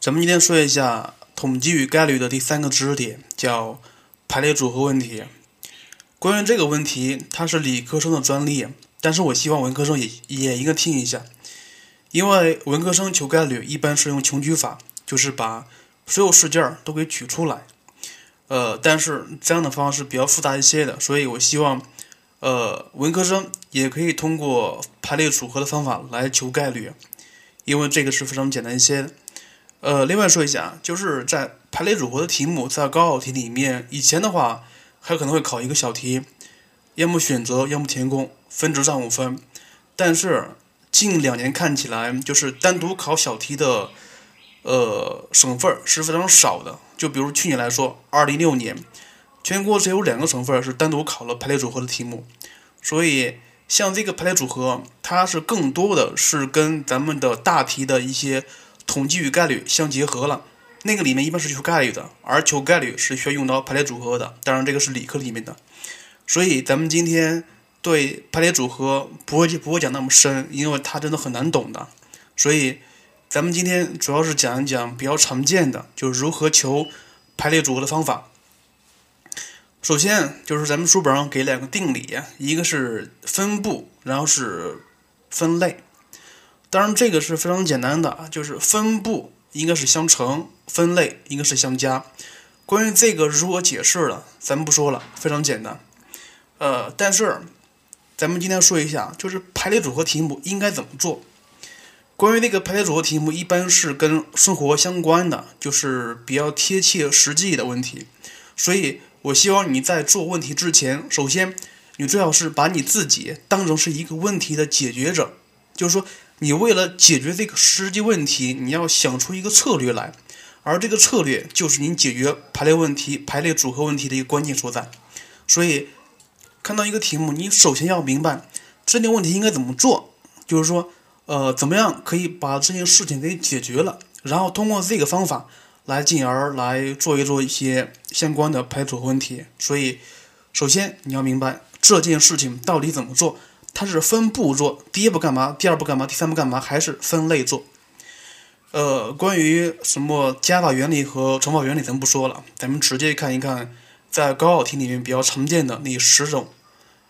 咱们今天说一下统计与概率的第三个知识点，叫排列组合问题。关于这个问题，它是理科生的专利，但是我希望文科生也也应该听一下，因为文科生求概率一般是用穷举法，就是把所有事件都给取出来。呃，但是这样的方式比较复杂一些的，所以我希望，呃，文科生也可以通过排列组合的方法来求概率，因为这个是非常简单一些的。呃，另外说一下，就是在排列组合的题目，在高考题里面，以前的话还可能会考一个小题，要么选择，要么填空，分值占五分。但是近两年看起来，就是单独考小题的，呃，省份是非常少的。就比如去年来说，二零一六年，全国只有两个省份是单独考了排列组合的题目。所以像这个排列组合，它是更多的是跟咱们的大题的一些。统计与概率相结合了，那个里面一般是求概率的，而求概率是需要用到排列组合的。当然，这个是理科里面的，所以咱们今天对排列组合不会不会讲那么深，因为它真的很难懂的。所以，咱们今天主要是讲一讲比较常见的，就是如何求排列组合的方法。首先，就是咱们书本上给两个定理，一个是分布，然后是分类。当然，这个是非常简单的啊，就是分布应该是相乘，分类应该是相加。关于这个如何解释了，咱们不说了，非常简单。呃，但是咱们今天说一下，就是排列组合题目应该怎么做。关于那个排列组合题目，一般是跟生活相关的，就是比较贴切实际的问题。所以我希望你在做问题之前，首先你最好是把你自己当成是一个问题的解决者，就是说。你为了解决这个实际问题，你要想出一个策略来，而这个策略就是你解决排列问题、排列组合问题的一个关键所在。所以，看到一个题目，你首先要明白这件问题应该怎么做，就是说，呃，怎么样可以把这件事情给解决了，然后通过这个方法来进而来做一做一些相关的排组合问题。所以，首先你要明白这件事情到底怎么做。它是分步做，第一步干嘛，第二步干嘛，第三步干嘛，还是分类做？呃，关于什么加法原理和乘法原理，咱不说了，咱们直接看一看，在高考题里面比较常见的那十种，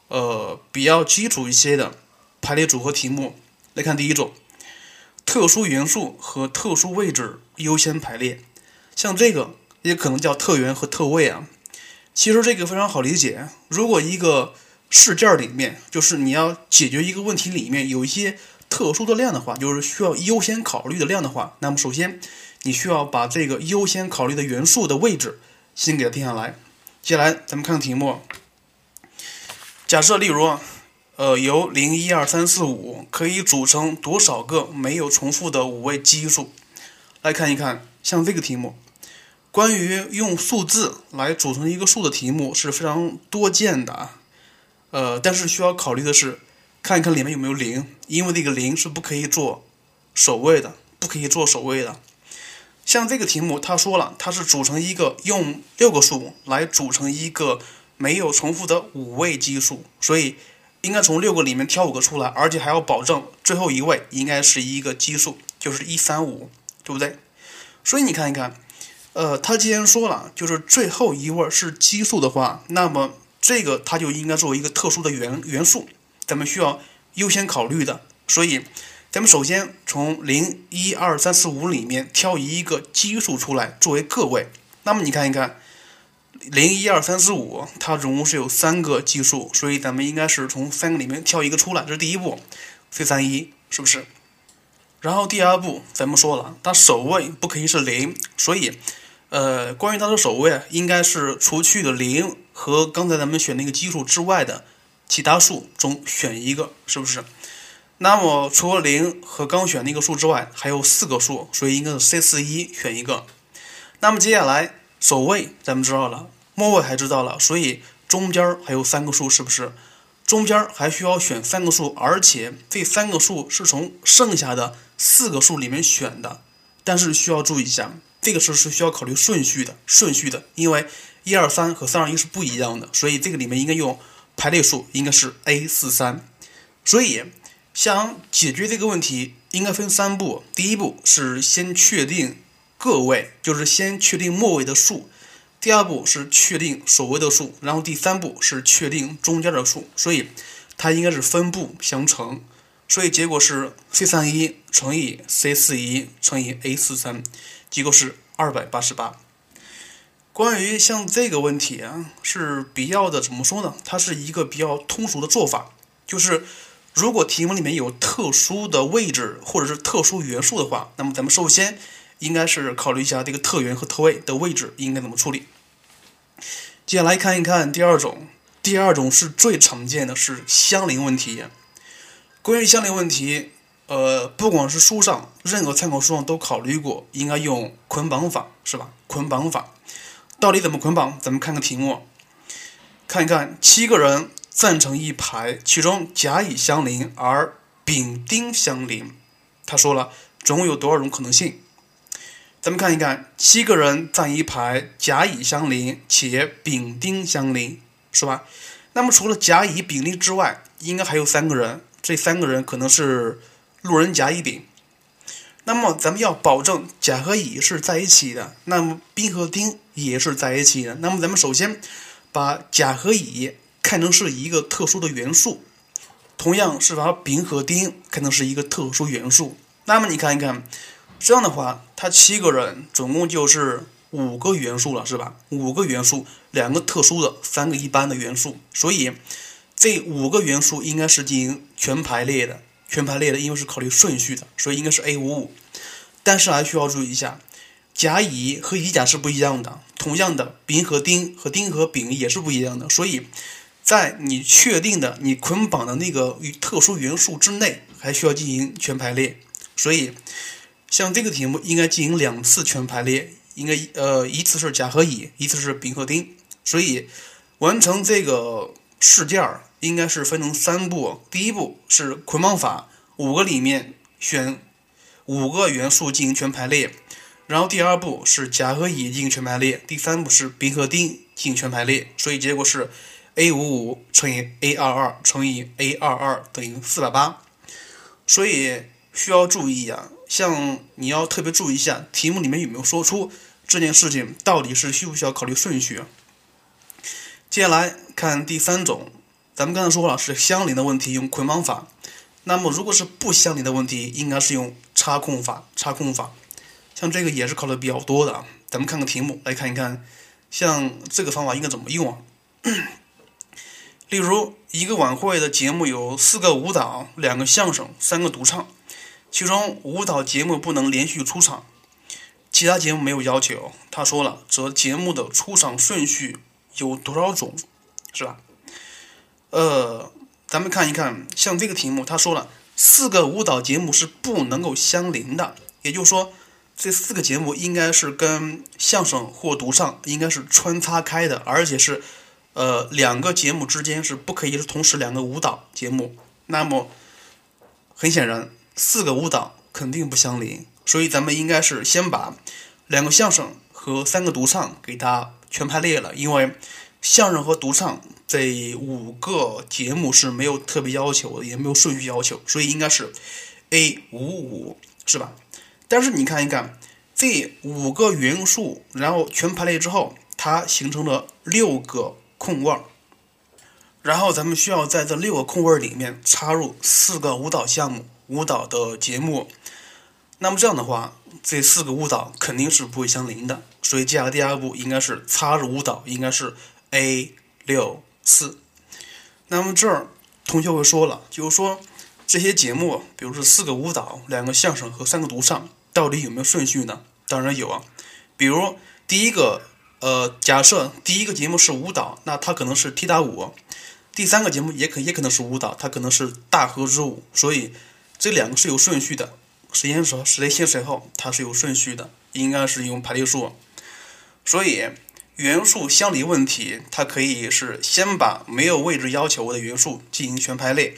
呃，比较基础一些的排列组合题目。来看第一种，特殊元素和特殊位置优先排列，像这个也可能叫特元和特位啊。其实这个非常好理解，如果一个事件里面，就是你要解决一个问题，里面有一些特殊的量的话，就是需要优先考虑的量的话，那么首先你需要把这个优先考虑的元素的位置先给它定下来。接下来咱们看题目，假设例如，呃，由零、一、二、三、四、五可以组成多少个没有重复的五位奇数？来看一看，像这个题目，关于用数字来组成一个数的题目是非常多见的啊。呃，但是需要考虑的是，看一看里面有没有零，因为这个零是不可以做首位的，不可以做首位的。像这个题目，他说了，它是组成一个用六个数来组成一个没有重复的五位奇数，所以应该从六个里面挑五个出来，而且还要保证最后一位应该是一个奇数，就是一三五，对不对？所以你看一看，呃，他既然说了，就是最后一位是奇数的话，那么。这个它就应该作为一个特殊的元元素，咱们需要优先考虑的。所以，咱们首先从零、一、二、三、四、五里面挑一个奇数出来作为个位。那么你看一看，零、一、二、三、四、五，它总共是有三个奇数，所以咱们应该是从三个里面挑一个出来，这是第一步，C 三一，是不是？然后第二步，咱们说了，它首位不可以是零，所以。呃，关于它的首位，应该是除去的零和刚才咱们选那个奇数之外的其他数中选一个，是不是？那么除了零和刚选那个数之外，还有四个数，所以应该是 C 四一选一个。那么接下来首位咱们知道了，末位还知道了，所以中间还有三个数，是不是？中间还需要选三个数，而且这三个数是从剩下的四个数里面选的，但是需要注意一下。这个是是需要考虑顺序的，顺序的，因为一二三和三二一是不一样的，所以这个里面应该用排列数，应该是 A 四三。所以想解决这个问题，应该分三步。第一步是先确定个位，就是先确定末尾的数；第二步是确定首位的数，然后第三步是确定中间的数。所以它应该是分步相乘。所以结果是 c 三一乘以 c 四一乘以 a 四三，结果是二百八十八。关于像这个问题啊，是比较的怎么说呢？它是一个比较通俗的做法，就是如果题目里面有特殊的位置或者是特殊元素的话，那么咱们首先应该是考虑一下这个特元和特位的位置应该怎么处理。接下来看一看第二种，第二种是最常见的是相邻问题。关于相邻问题，呃，不管是书上任何参考书上都考虑过，应该用捆绑法，是吧？捆绑法到底怎么捆绑？咱们看看题目，看一看七个人站成一排，其中甲乙相邻，而丙丁相邻。他说了，总共有多少种可能性？咱们看一看，七个人站一排，甲乙相邻，且丙丁相邻，是吧？那么除了甲乙丙丁之外，应该还有三个人。这三个人可能是路人甲乙丙，那么咱们要保证甲和乙是在一起的，那么丙和丁也是在一起的。那么咱们首先把甲和乙看成是一个特殊的元素，同样是把丙和丁看成是一个特殊元素。那么你看一看，这样的话，它七个人总共就是五个元素了，是吧？五个元素，两个特殊的，三个一般的元素，所以。这五个元素应该是进行全排列的，全排列的，因为是考虑顺序的，所以应该是 A 五五。但是还需要注意一下，甲乙和乙甲是不一样的，同样的，丙和丁和丁和丙也是不一样的，所以在你确定的你捆绑的那个与特殊元素之内，还需要进行全排列。所以像这个题目应该进行两次全排列，应该呃一次是甲和乙，一次是丙和丁，所以完成这个试件儿。应该是分成三步，第一步是捆绑法，五个里面选五个元素进行全排列，然后第二步是甲和乙进行全排列，第三步是丙和丁进行全排列，所以结果是 a 五五乘以 a 二二乘以 a 二二等于四百八，所以需要注意啊，像你要特别注意一下题目里面有没有说出这件事情到底是需不需要考虑顺序。接下来看第三种。咱们刚才说了是相邻的问题用捆绑法，那么如果是不相邻的问题，应该是用插空法。插空法，像这个也是考的比较多的啊。咱们看个题目来看一看，像这个方法应该怎么用啊？例如一个晚会的节目有四个舞蹈、两个相声、三个独唱，其中舞蹈节目不能连续出场，其他节目没有要求。他说了，则节目的出场顺序有多少种，是吧？呃，咱们看一看，像这个题目，他说了四个舞蹈节目是不能够相邻的，也就是说，这四个节目应该是跟相声或独唱应该是穿插开的，而且是呃两个节目之间是不可以是同时两个舞蹈节目。那么很显然，四个舞蹈肯定不相邻，所以咱们应该是先把两个相声和三个独唱给它全排列了，因为相声和独唱。这五个节目是没有特别要求的，也没有顺序要求，所以应该是 A 五五，是吧？但是你看一看这五个元素，然后全排列之后，它形成了六个空位儿，然后咱们需要在这六个空位儿里面插入四个舞蹈项目、舞蹈的节目。那么这样的话，这四个舞蹈肯定是不会相邻的，所以接下来第二步应该是插入舞蹈，应该是 A 六。四，那么这儿同学会说了，就是说这些节目，比如说四个舞蹈、两个相声和三个独唱，到底有没有顺序呢？当然有啊。比如第一个，呃，假设第一个节目是舞蹈，那它可能是踢打舞；第三个节目也可也可能是舞蹈，它可能是大河之舞。所以这两个是有顺序的，谁先说谁先谁后，它是有顺序的，应该是用排列数。所以。元素相离问题，它可以是先把没有位置要求的元素进行全排列，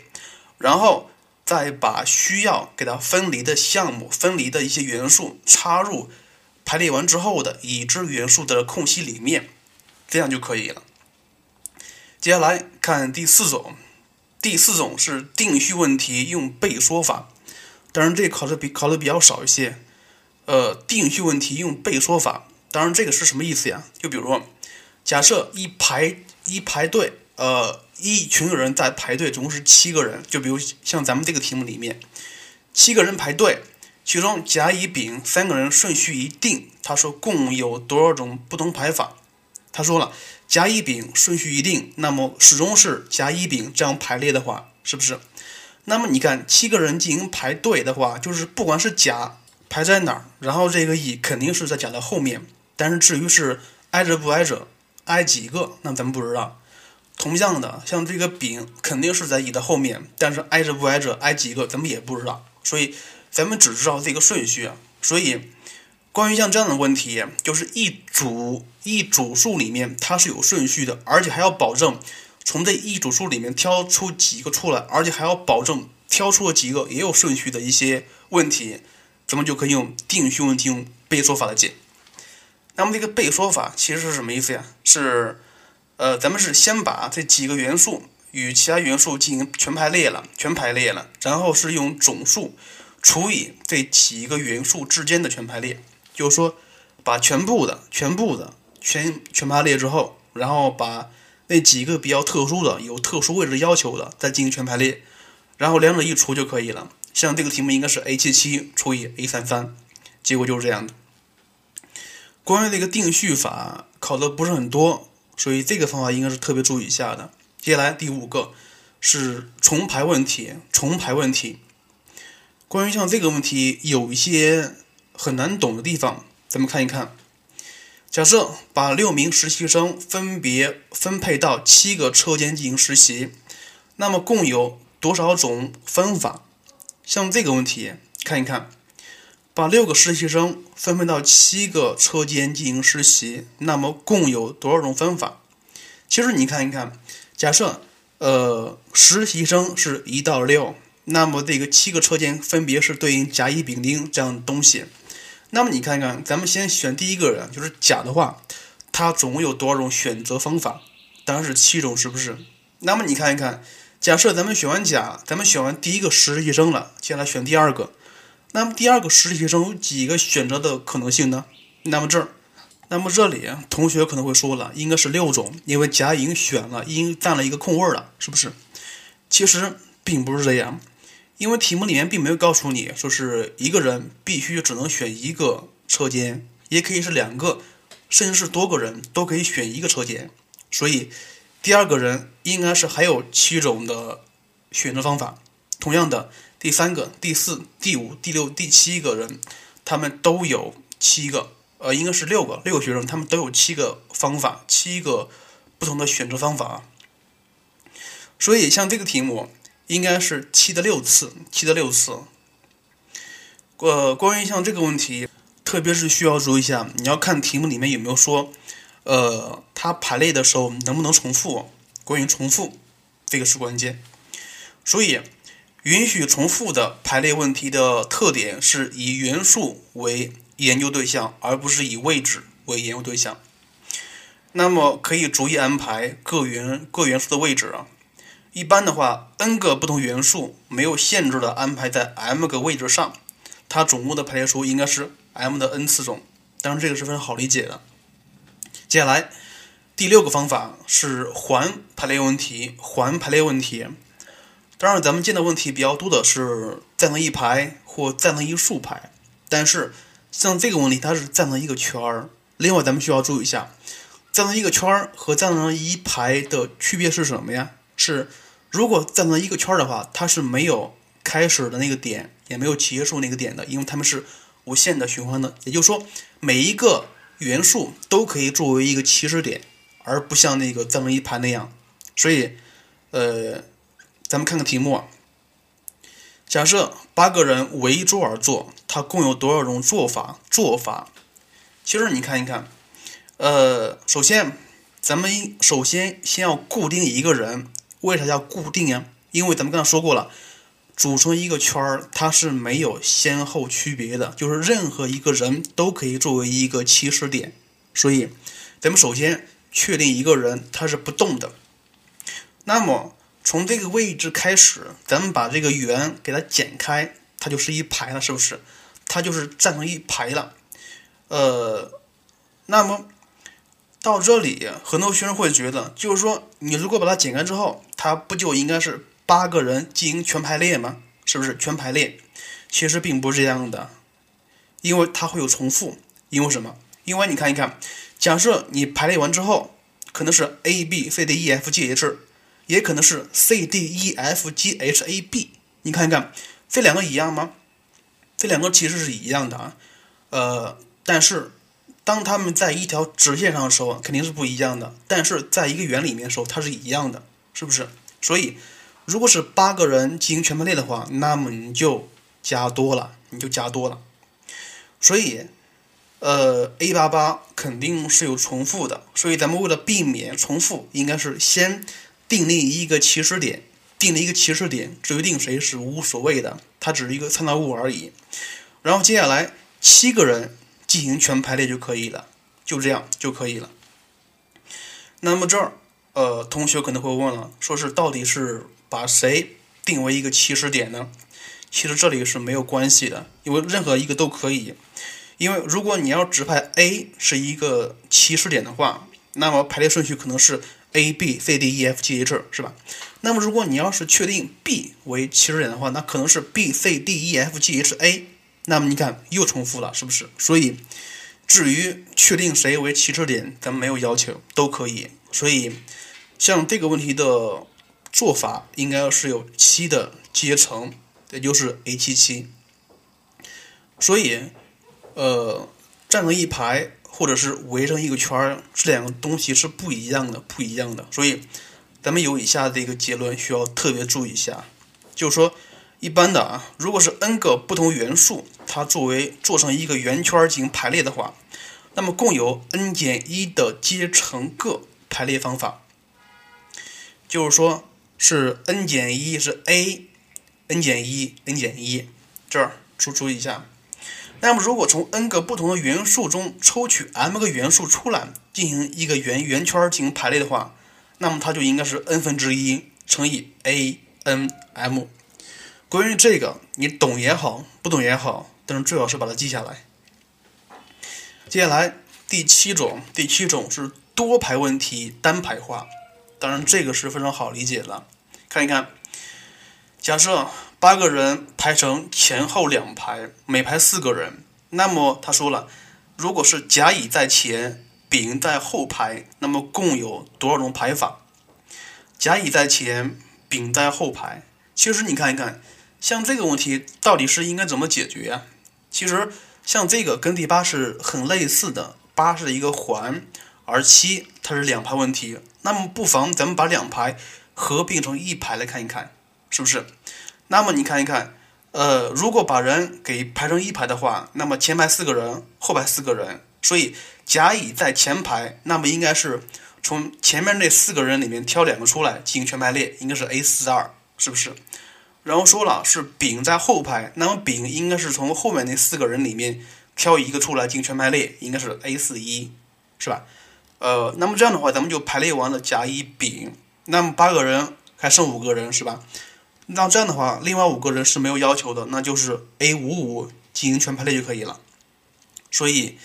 然后再把需要给它分离的项目、分离的一些元素插入排列完之后的已知元素的空隙里面，这样就可以了。接下来看第四种，第四种是定序问题用倍说法，当然这考的比考的比较少一些。呃，定序问题用倍说法。当然，这个是什么意思呀？就比如说，假设一排一排队，呃，一群人在排队，总共是七个人。就比如像咱们这个题目里面，七个人排队，其中甲、乙、丙三个人顺序一定。他说共有多少种不同排法？他说了，甲、乙、丙顺序一定，那么始终是甲、乙、丙这样排列的话，是不是？那么你看，七个人进行排队的话，就是不管是甲排在哪儿，然后这个乙肯定是在甲的后面。但是至于是挨着不挨着，挨几个，那咱们不知道。同样的，像这个丙肯定是在乙的后面，但是挨着不挨着，挨几个，咱们也不知道。所以咱们只知道这个顺序啊。所以。关于像这样的问题，就是一组一组数里面它是有顺序的，而且还要保证从这一组数里面挑出几个出来，而且还要保证挑出了几个也有顺序的一些问题，咱们就可以用定序问题用倍缩法来解。那么这个倍说法其实是什么意思呀？是呃，咱们是先把这几个元素与其他元素进行全排列了，全排列了，然后是用总数除以这几个元素之间的全排列。就是说，把全部的、全部的全全排列之后，然后把那几个比较特殊的、有特殊位置要求的再进行全排列，然后两者一除就可以了。像这个题目应该是 a 七七除以 a 三三，结果就是这样的。关于这个定序法考的不是很多，所以这个方法应该是特别注意一下的。接下来第五个是重排问题，重排问题。关于像这个问题有一些。很难懂的地方，咱们看一看。假设把六名实习生分别分配到七个车间进行实习，那么共有多少种分法？像这个问题，看一看，把六个实习生分配到七个车间进行实习，那么共有多少种分法？其实你看一看，假设呃实习生是一到六，那么这个七个车间分别是对应甲乙丙丁这样的东西。那么你看看，咱们先选第一个人，就是甲的话，他总共有多少种选择方法？当然是七种，是不是？那么你看一看，假设咱们选完甲，咱们选完第一个实习生了，接下来选第二个，那么第二个实习生有几个选择的可能性呢？那么这儿，那么这里同学可能会说了，应该是六种，因为甲已经选了，已经占了一个空位了，是不是？其实并不是这样。因为题目里面并没有告诉你说是一个人必须只能选一个车间，也可以是两个，甚至是多个人都可以选一个车间。所以第二个人应该是还有七种的选择方法。同样的，第三个、第四、第五、第六、第七个人，他们都有七个，呃，应该是六个，六个学生他们都有七个方法，七个不同的选择方法。所以像这个题目。应该是七的六次，七的六次。呃，关于像这个问题，特别是需要注意一下，你要看题目里面有没有说，呃，它排列的时候能不能重复？关于重复，这个是关键。所以，允许重复的排列问题的特点是以元素为研究对象，而不是以位置为研究对象。那么，可以逐一安排各元各元素的位置啊。一般的话，n 个不同元素没有限制的安排在 m 个位置上，它总共的排列数应该是 m 的 n 次种。当然，这个是非常好理解的。接下来第六个方法是环排列问题。环排列问题，当然咱们见的问题比较多的是站成一排或站成一竖排，但是像这个问题它是站成一个圈儿。另外，咱们需要注意一下，站成一个圈儿和站成一排的区别是什么呀？是。如果站成一个圈儿的话，它是没有开始的那个点，也没有结束那个点的，因为它们是无限的循环的。也就是说，每一个元素都可以作为一个起始点，而不像那个站成一排那样。所以，呃，咱们看看题目啊。假设八个人围桌而坐，它共有多少种做法？做法，其实你看一看，呃，首先，咱们首先先要固定一个人。为啥叫固定呀？因为咱们刚才说过了，组成一个圈儿，它是没有先后区别的，就是任何一个人都可以作为一个起始点。所以，咱们首先确定一个人他是不动的。那么从这个位置开始，咱们把这个圆给它剪开，它就是一排了，是不是？它就是站成一排了。呃，那么到这里，很多学生会觉得，就是说，你如果把它剪开之后，它不就应该是八个人进行全排列吗？是不是全排列？其实并不是这样的，因为它会有重复。因为什么？因为你看一看，假设你排列完之后，可能是 A B C D E F G H，也可能是 C D E F G H A B。你看一看，这两个一样吗？这两个其实是一样的啊。呃，但是当他们在一条直线上的时候，肯定是不一样的。但是在一个圆里面的时候，它是一样的，是不是？所以，如果是八个人进行全排列的话，那么你就加多了，你就加多了。所以。呃，A 八八肯定是有重复的，所以咱们为了避免重复，应该是先定立一个起始点，定立一个起始点，至于定谁是无所谓的，它只是一个参照物而已。然后接下来七个人进行全排列就可以了，就这样就可以了。那么这儿，呃，同学可能会问了，说是到底是把谁定为一个起始点呢？其实这里是没有关系的，因为任何一个都可以。因为如果你要指派 A 是一个起始点的话，那么排列顺序可能是 A B C D E F G H 是吧？那么如果你要是确定 B 为起始点的话，那可能是 B C D E F G H A。那么你看又重复了，是不是？所以至于确定谁为起始点，咱们没有要求，都可以。所以像这个问题的做法，应该是有七的阶乘，也就是 A 七七。所以。呃，站成一排，或者是围成一个圈儿，这两个东西是不一样的，不一样的。所以，咱们有以下的一个结论需要特别注意一下，就是说，一般的啊，如果是 n 个不同元素，它作为做成一个圆圈进行排列的话，那么共有 n 减一的阶乘个排列方法，就是说是 n 减一是 a，n 减一，n 减一，这儿注注意一下。那么，如果从 n 个不同的元素中抽取 m 个元素出来，进行一个圆圆圈进行排列的话，那么它就应该是 n 分之一乘以 a n m。关于这个，你懂也好，不懂也好，但是最好是把它记下来。接下来第七种，第七种是多排问题单排化，当然这个是非常好理解的。看一看，假设。八个人排成前后两排，每排四个人。那么他说了，如果是甲乙在前，丙在后排，那么共有多少种排法？甲乙在前，丙在后排。其实你看一看，像这个问题到底是应该怎么解决啊？其实像这个跟第八是很类似的，八是一个环，而七它是两排问题。那么不妨咱们把两排合并成一排来看一看，是不是？那么你看一看，呃，如果把人给排成一排的话，那么前排四个人，后排四个人，所以甲乙在前排，那么应该是从前面那四个人里面挑两个出来进行全排列，应该是 A 四二，是不是？然后说了是丙在后排，那么丙应该是从后面那四个人里面挑一个出来进行全排列，应该是 A 四一，是吧？呃，那么这样的话，咱们就排列完了甲乙丙，那么八个人还剩五个人，是吧？那这样的话，另外五个人是没有要求的，那就是 A 五五进行全排列就可以了。所以，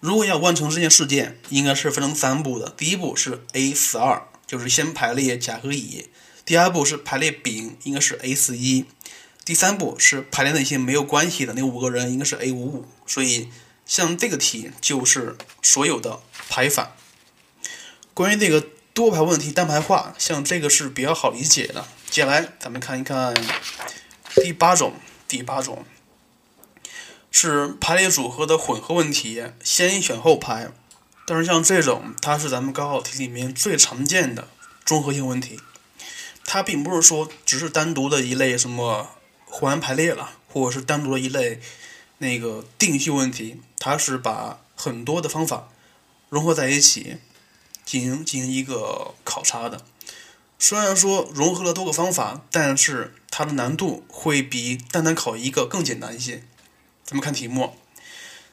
如果要完成这件事件，应该是分成三步的。第一步是 A 四二，就是先排列甲和乙；第二步是排列丙，应该是 A 四一；第三步是排列那些没有关系的那五个人，应该是 A 五五。所以，像这个题就是所有的排法。关于这个多排问题单排化，像这个是比较好理解的。接下来，咱们看一看第八种。第八种是排列组合的混合问题，先选后排。但是像这种，它是咱们高考题里面最常见的综合性问题。它并不是说只是单独的一类什么环排列了，或者是单独的一类那个定序问题。它是把很多的方法融合在一起，进行进行一个考察的。虽然说融合了多个方法，但是它的难度会比单单考一个更简单一些。咱们看题目，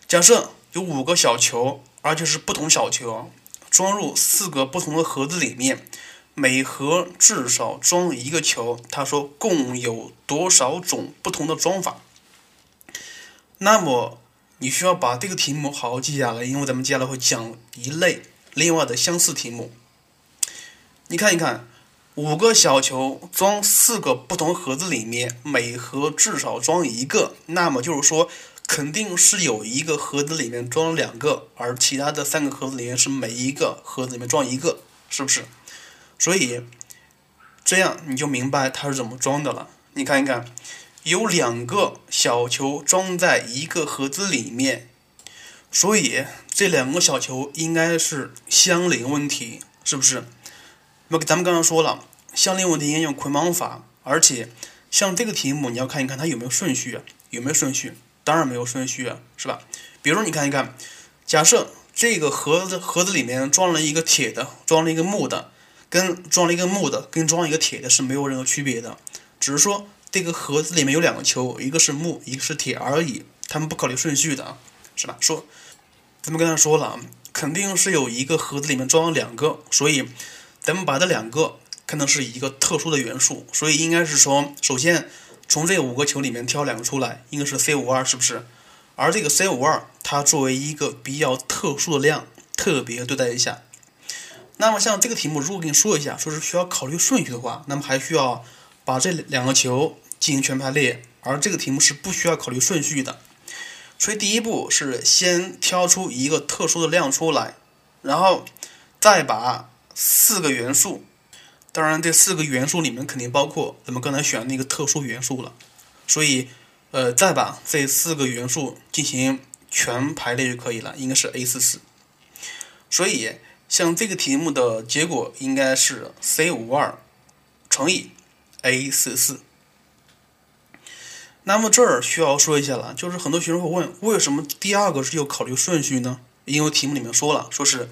假设有五个小球，而且是不同小球，装入四个不同的盒子里面，每盒至少装一个球。他说共有多少种不同的装法？那么你需要把这个题目好好记下来，因为咱们接下来会讲一类另外的相似题目。你看一看，五个小球装四个不同盒子里面，每盒至少装一个，那么就是说，肯定是有一个盒子里面装了两个，而其他的三个盒子里面是每一个盒子里面装一个，是不是？所以这样你就明白它是怎么装的了。你看一看。有两个小球装在一个盒子里面，所以这两个小球应该是相邻问题，是不是？那么咱们刚刚说了，相邻问题应用捆绑法，而且像这个题目，你要看一看它有没有顺序，有没有顺序？当然没有顺序啊，是吧？比如你看一看，假设这个盒子盒子里面装了一个铁的，装了一个木的，跟装了一个木的跟装一个铁的是没有任何区别的，只是说。这个盒子里面有两个球，一个是木，一个是铁而已，他们不考虑顺序的，是吧？说，咱们刚才说了，肯定是有一个盒子里面装了两个，所以咱们把这两个看成是一个特殊的元素，所以应该是说，首先从这五个球里面挑两个出来，应该是 C 五二，是不是？而这个 C 五二，它作为一个比较特殊的量，特别对待一下。那么像这个题目，如果跟你说一下，说是需要考虑顺序的话，那么还需要。把这两个球进行全排列，而这个题目是不需要考虑顺序的，所以第一步是先挑出一个特殊的量出来，然后再把四个元素，当然这四个元素里面肯定包括咱们刚才选那个特殊元素了，所以呃再把这四个元素进行全排列就可以了，应该是 A 四四，所以像这个题目的结果应该是 C 五二乘以。A 四四，那么这儿需要说一下了，就是很多学生会问，为什么第二个是要考虑顺序呢？因为题目里面说了，说是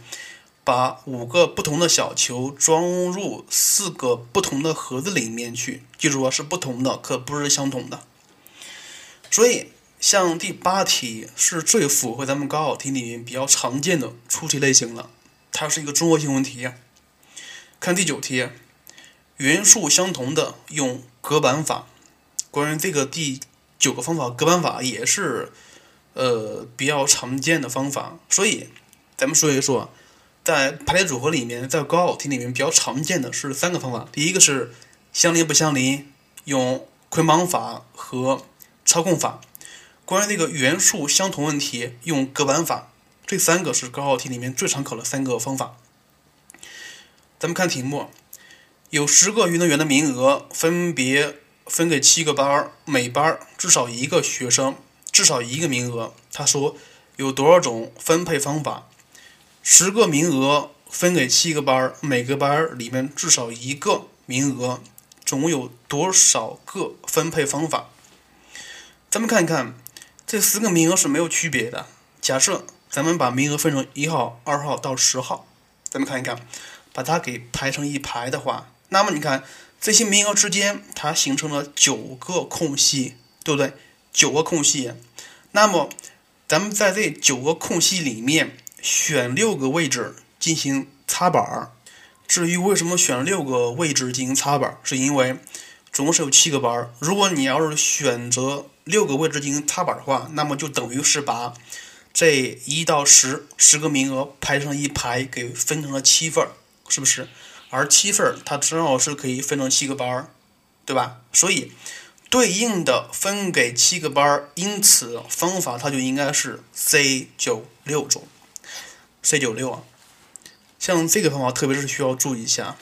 把五个不同的小球装入四个不同的盒子里面去，记住啊，是不同的，可不是相同的。所以，像第八题是最符合咱们高考题里面比较常见的出题类型了，它是一个综合性问题。看第九题。元素相同的用隔板法，关于这个第九个方法隔板法也是呃比较常见的方法，所以咱们说一说，在排列组合里面，在高考题里面比较常见的是三个方法，第一个是相邻不相邻，用捆绑法和操控法；关于这个元素相同问题，用隔板法。这三个是高考题里面最常考的三个方法。咱们看题目。有十个运动员的名额，分别分给七个班，每班至少一个学生，至少一个名额。他说有多少种分配方法？十个名额分给七个班儿，每个班儿里面至少一个名额，总共有多少个分配方法？咱们看一看，这十个名额是没有区别的。假设咱们把名额分成一号、二号到十号，咱们看一看，把它给排成一排的话。那么你看，这些名额之间，它形成了九个空隙，对不对？九个空隙。那么，咱们在这九个空隙里面选六个位置进行插板儿。至于为什么选六个位置进行插板儿，是因为总共是有七个班儿。如果你要是选择六个位置进行插板儿的话，那么就等于是把这一到十十个名额排成一排，给分成了七份儿，是不是？而七份它正好是可以分成七个班儿，对吧？所以对应的分给七个班儿，因此方法它就应该是 C 九六种，C 九六啊。像这个方法，特别是需要注意一下。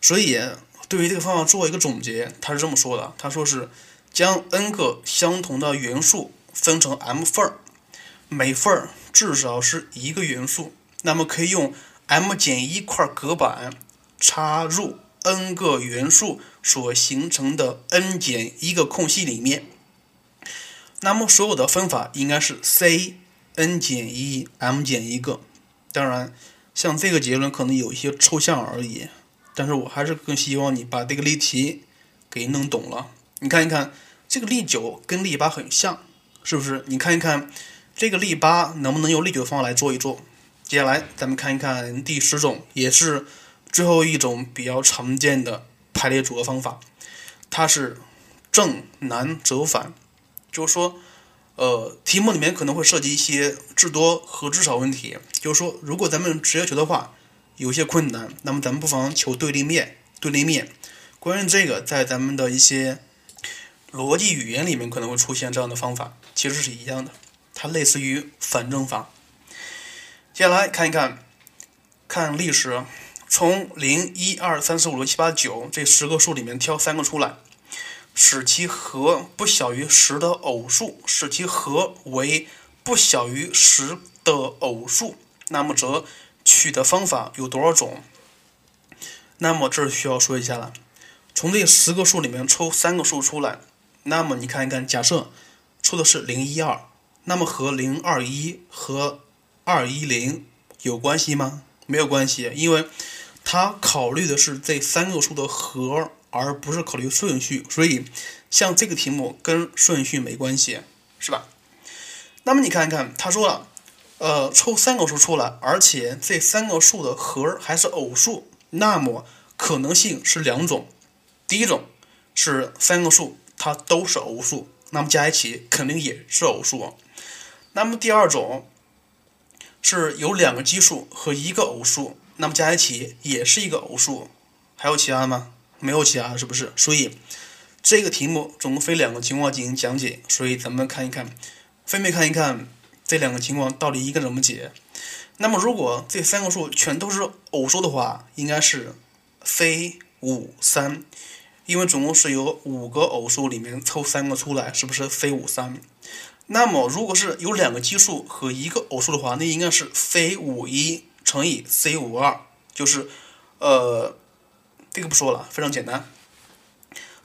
所以对于这个方法做一个总结，他是这么说的：他说是将 n 个相同的元素分成 m 份儿，每份儿至少是一个元素，那么可以用 m 减一块隔板。插入 n 个元素所形成的 n 减一个空隙里面，那么所有的分法应该是 c n 减一 m 减一个。当然，像这个结论可能有一些抽象而已，但是我还是更希望你把这个例题给弄懂了。你看一看，这个例九跟例八很像，是不是？你看一看这个例八能不能用例九的方法来做一做？接下来咱们看一看第十种，也是。最后一种比较常见的排列组合方法，它是正南折反，就是说，呃，题目里面可能会涉及一些至多和至少问题。就是说，如果咱们直接求的话，有些困难，那么咱们不妨求对立面。对立面，关于这个，在咱们的一些逻辑语言里面可能会出现这样的方法，其实是一样的，它类似于反证法。接下来看一看，看历史，从零、一、二、三、四、五、六、七、八、九这十个数里面挑三个出来。使其和不小于十的偶数，使其和为不小于十的偶数，那么则取的方法有多少种？那么这儿需要说一下了。从这十个数里面抽三个数出来，那么你看一看，假设抽的是零一二，那么和零二一和二一零有关系吗？没有关系，因为它考虑的是这三个数的和。而不是考虑顺序，所以像这个题目跟顺序没关系，是吧？那么你看看，他说了，呃，抽三个数出来，而且这三个数的和还是偶数，那么可能性是两种。第一种是三个数它都是偶数，那么加一起肯定也是偶数。那么第二种是有两个奇数和一个偶数，那么加一起也是一个偶数。还有其他吗？没有其他是不是？所以这个题目总共分两个情况进行讲解，所以咱们看一看，分别看一看这两个情况到底应该怎么解。那么如果这三个数全都是偶数的话，应该是 C 五三，因为总共是有五个偶数里面抽三个出来，是不是 C 五三？那么如果是有两个奇数和一个偶数的话，那应该是 C 五一乘以 c 五二，就是呃。这个不说了，非常简单。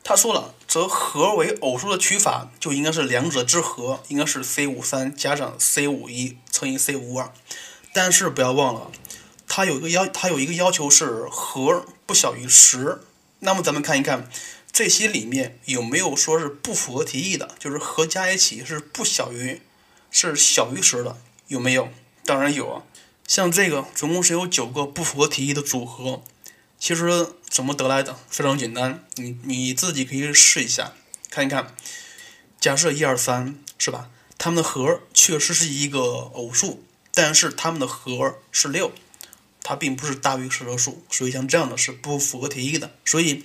他说了，则和为偶数的取法就应该是两者之和，应该是 c 五三加上 c 五一乘以 c 五二。但是不要忘了，它有一个要，它有一个要求是和不小于十。那么咱们看一看这些里面有没有说是不符合题意的，就是和加一起是不小于，是小于十的，有没有？当然有啊，像这个总共是有九个不符合题意的组合。其实怎么得来的非常简单，你你自己可以试一下，看一看。假设一二三是吧？它们的和确实是一个偶数，但是它们的和是六，它并不是大于十的数，所以像这样的是不符合题意的。所以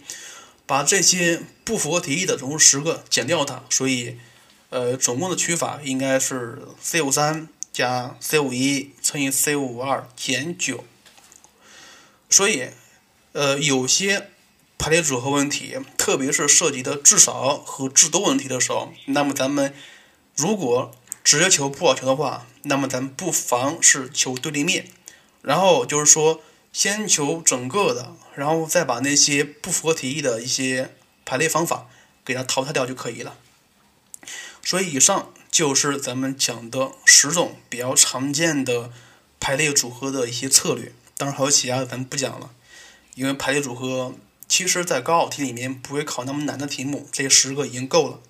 把这些不符合题意的总共十个减掉它，所以呃总共的取法应该是 c 五三加 c 五一乘以 c 五二减九，所以。呃，有些排列组合问题，特别是涉及的至少和至多问题的时候，那么咱们如果直接求不好求的话，那么咱不妨是求对立面，然后就是说先求整个的，然后再把那些不符合题意的一些排列方法给它淘汰掉就可以了。所以以上就是咱们讲的十种比较常见的排列组合的一些策略，当然还有其他的，咱们不讲了。因为排列组合，其实，在高考题里面不会考那么难的题目，这十个已经够了。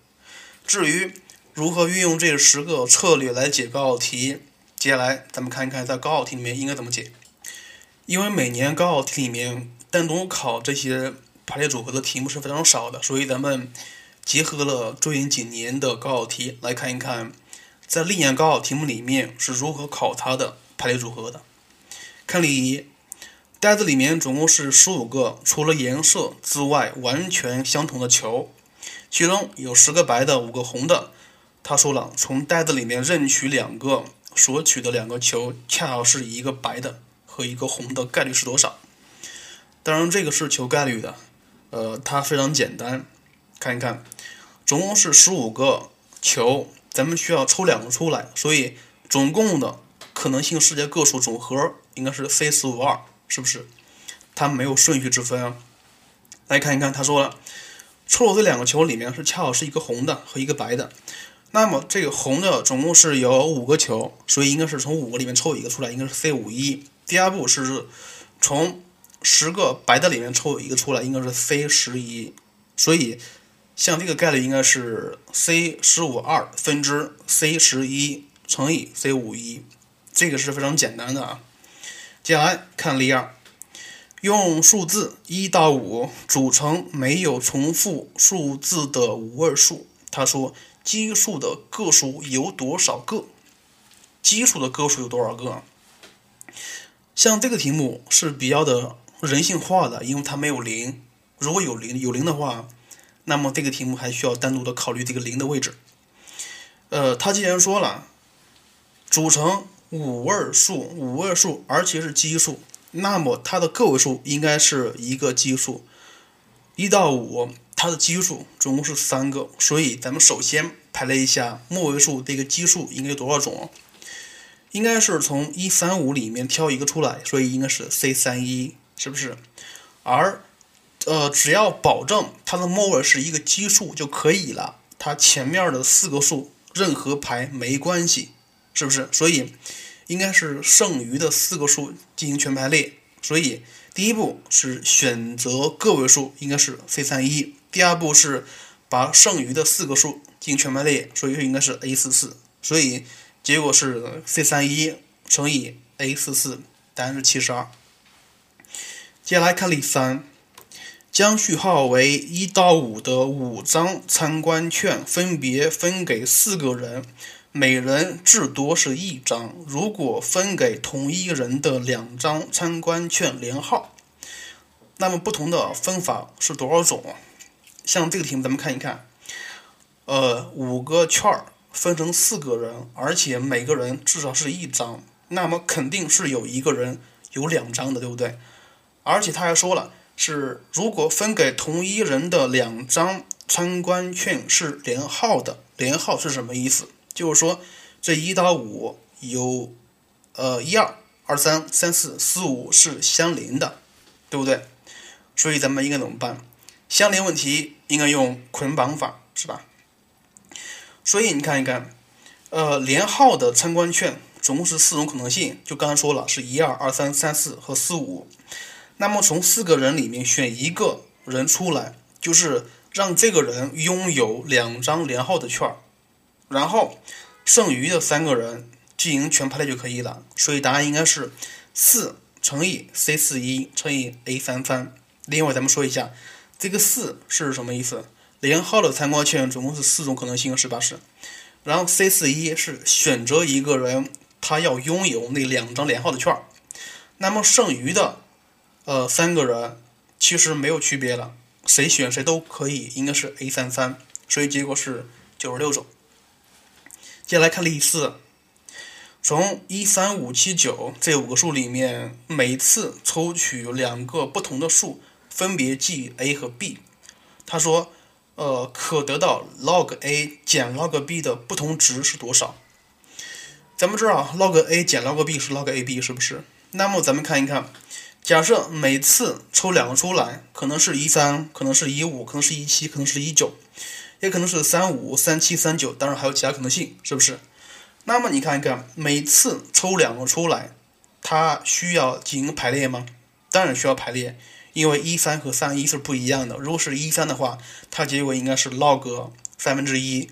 至于如何运用这十个策略来解高考题，接下来咱们看一看在高考题里面应该怎么解。因为每年高考题里面单独考这些排列组合的题目是非常少的，所以咱们结合了最近几年的高考题来看一看，在历年高考题目里面是如何考它的排列组合的。看例一。袋子里面总共是十五个，除了颜色之外完全相同的球，其中有十个白的，五个红的。他说了，从袋子里面任取两个，所取的两个球恰好是一个白的和一个红的概率是多少？当然，这个是求概率的，呃，它非常简单，看一看，总共是十五个球，咱们需要抽两个出来，所以总共的可能性世界个数总和应该是 c 十五二。是不是？它没有顺序之分啊。来看一看，他说了，抽的这两个球里面是恰好是一个红的和一个白的。那么这个红的总共是有五个球，所以应该是从五个里面抽一个出来，应该是 C 五一。第二步是从十个白的里面抽一个出来，应该是 C 十一。所以像这个概率应该是 C 十五二分之 C 十一乘以 C 五一，这个是非常简单的啊。接下来看例二，用数字一到五组成没有重复数字的五位数。他说，奇数的个数有多少个？奇数的个数有多少个？像这个题目是比较的人性化的，因为它没有零。如果有零有零的话，那么这个题目还需要单独的考虑这个零的位置。呃，他既然说了组成五位数，五位数而且是奇数，那么它的个位数应该是一个奇数，一到五它的奇数总共是三个，所以咱们首先排列一下末位数这个奇数应该有多少种。应该是从一三五里面挑一个出来，所以应该是 C 三一，是不是？而，呃，只要保证它的末位是一个奇数就可以了，它前面的四个数任何排没关系，是不是？所以应该是剩余的四个数进行全排列。所以第一步是选择个位数，应该是 C 三一。第二步是把剩余的四个数进行全排列，所以应该是 A 四四。所以。结果是 C 三一乘以 A 四四，答案是七十二。接下来看例三，将序号为一到五的五张参观券分别分给四个人，每人至多是一张。如果分给同一人的两张参观券连号，那么不同的分法是多少种？像这个题目，咱们看一看，呃，五个券儿。分成四个人，而且每个人至少是一张，那么肯定是有一个人有两张的，对不对？而且他还说了，是如果分给同一人的两张参观券是连号的，连号是什么意思？就是说这一到五有，呃，一二二三三四四五是相邻的，对不对？所以咱们应该怎么办？相邻问题应该用捆绑法，是吧？所以你看一看，呃，连号的参观券总共是四种可能性，就刚才说了是一二二三三四和四五。那么从四个人里面选一个人出来，就是让这个人拥有两张连号的券儿，然后剩余的三个人进行全排列就可以了。所以答案应该是四乘以 C 四一乘以 A 三三。另外咱们说一下，这个四是什么意思？连号的参观券总共是四种可能性，是吧？是。然后 C 四一是选择一个人，他要拥有那两张连号的券儿。那么剩余的，呃，三个人其实没有区别了，谁选谁都可以，应该是 A 三三。所以结果是九十六种。接下来看例四，从一三五七九这五个数里面，每次抽取两个不同的数，分别记 A 和 B。他说。呃，可得到 log a 减 log b 的不同值是多少？咱们知道 log a 减 log b 是 log a b 是不是？那么咱们看一看，假设每次抽两个出来，可能是一三，可能是一五，可能是一七，可能是一九，也可能是三五、三七、三九，当然还有其他可能性，是不是？那么你看一看，每次抽两个出来，它需要进行排列吗？当然需要排列。因为一三和三一是不一样的。如果是一三的话，它结果应该是 log 三分之一；